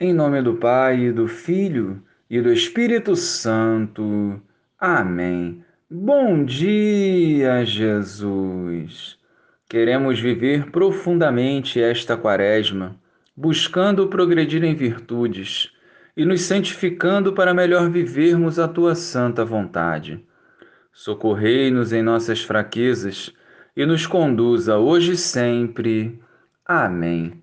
Em nome do Pai, do Filho e do Espírito Santo. Amém. Bom dia, Jesus. Queremos viver profundamente esta Quaresma, buscando progredir em virtudes e nos santificando para melhor vivermos a tua santa vontade. Socorrei-nos em nossas fraquezas e nos conduza hoje e sempre. Amém.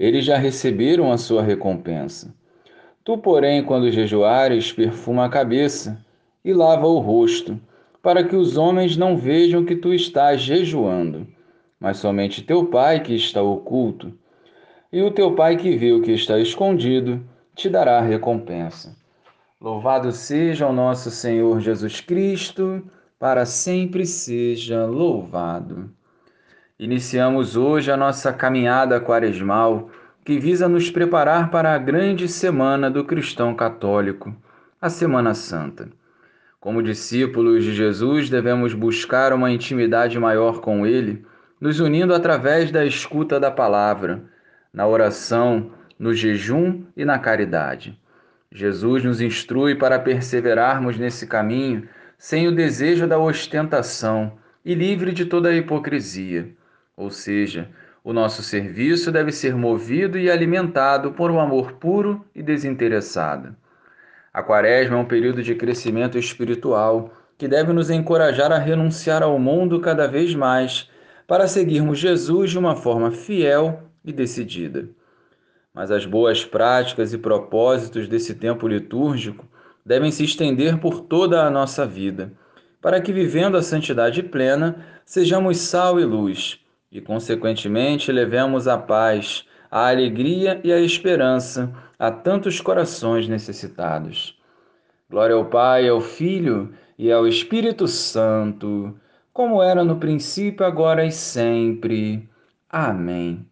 eles já receberam a sua recompensa. Tu, porém, quando jejuares, perfuma a cabeça e lava o rosto, para que os homens não vejam que tu estás jejuando, mas somente teu Pai que está oculto. E o teu Pai que o que está escondido te dará recompensa. Louvado seja o nosso Senhor Jesus Cristo, para sempre seja louvado. Iniciamos hoje a nossa caminhada quaresmal, que visa nos preparar para a grande semana do cristão católico, a Semana Santa. Como discípulos de Jesus, devemos buscar uma intimidade maior com Ele, nos unindo através da escuta da palavra, na oração, no jejum e na caridade. Jesus nos instrui para perseverarmos nesse caminho sem o desejo da ostentação e livre de toda a hipocrisia. Ou seja, o nosso serviço deve ser movido e alimentado por um amor puro e desinteressado. A Quaresma é um período de crescimento espiritual que deve nos encorajar a renunciar ao mundo cada vez mais para seguirmos Jesus de uma forma fiel e decidida. Mas as boas práticas e propósitos desse tempo litúrgico devem se estender por toda a nossa vida, para que, vivendo a santidade plena, sejamos sal e luz e, consequentemente, levemos a paz, a alegria e a esperança a tantos corações necessitados. Glória ao Pai, ao Filho e ao Espírito Santo, como era no princípio, agora e sempre. Amém.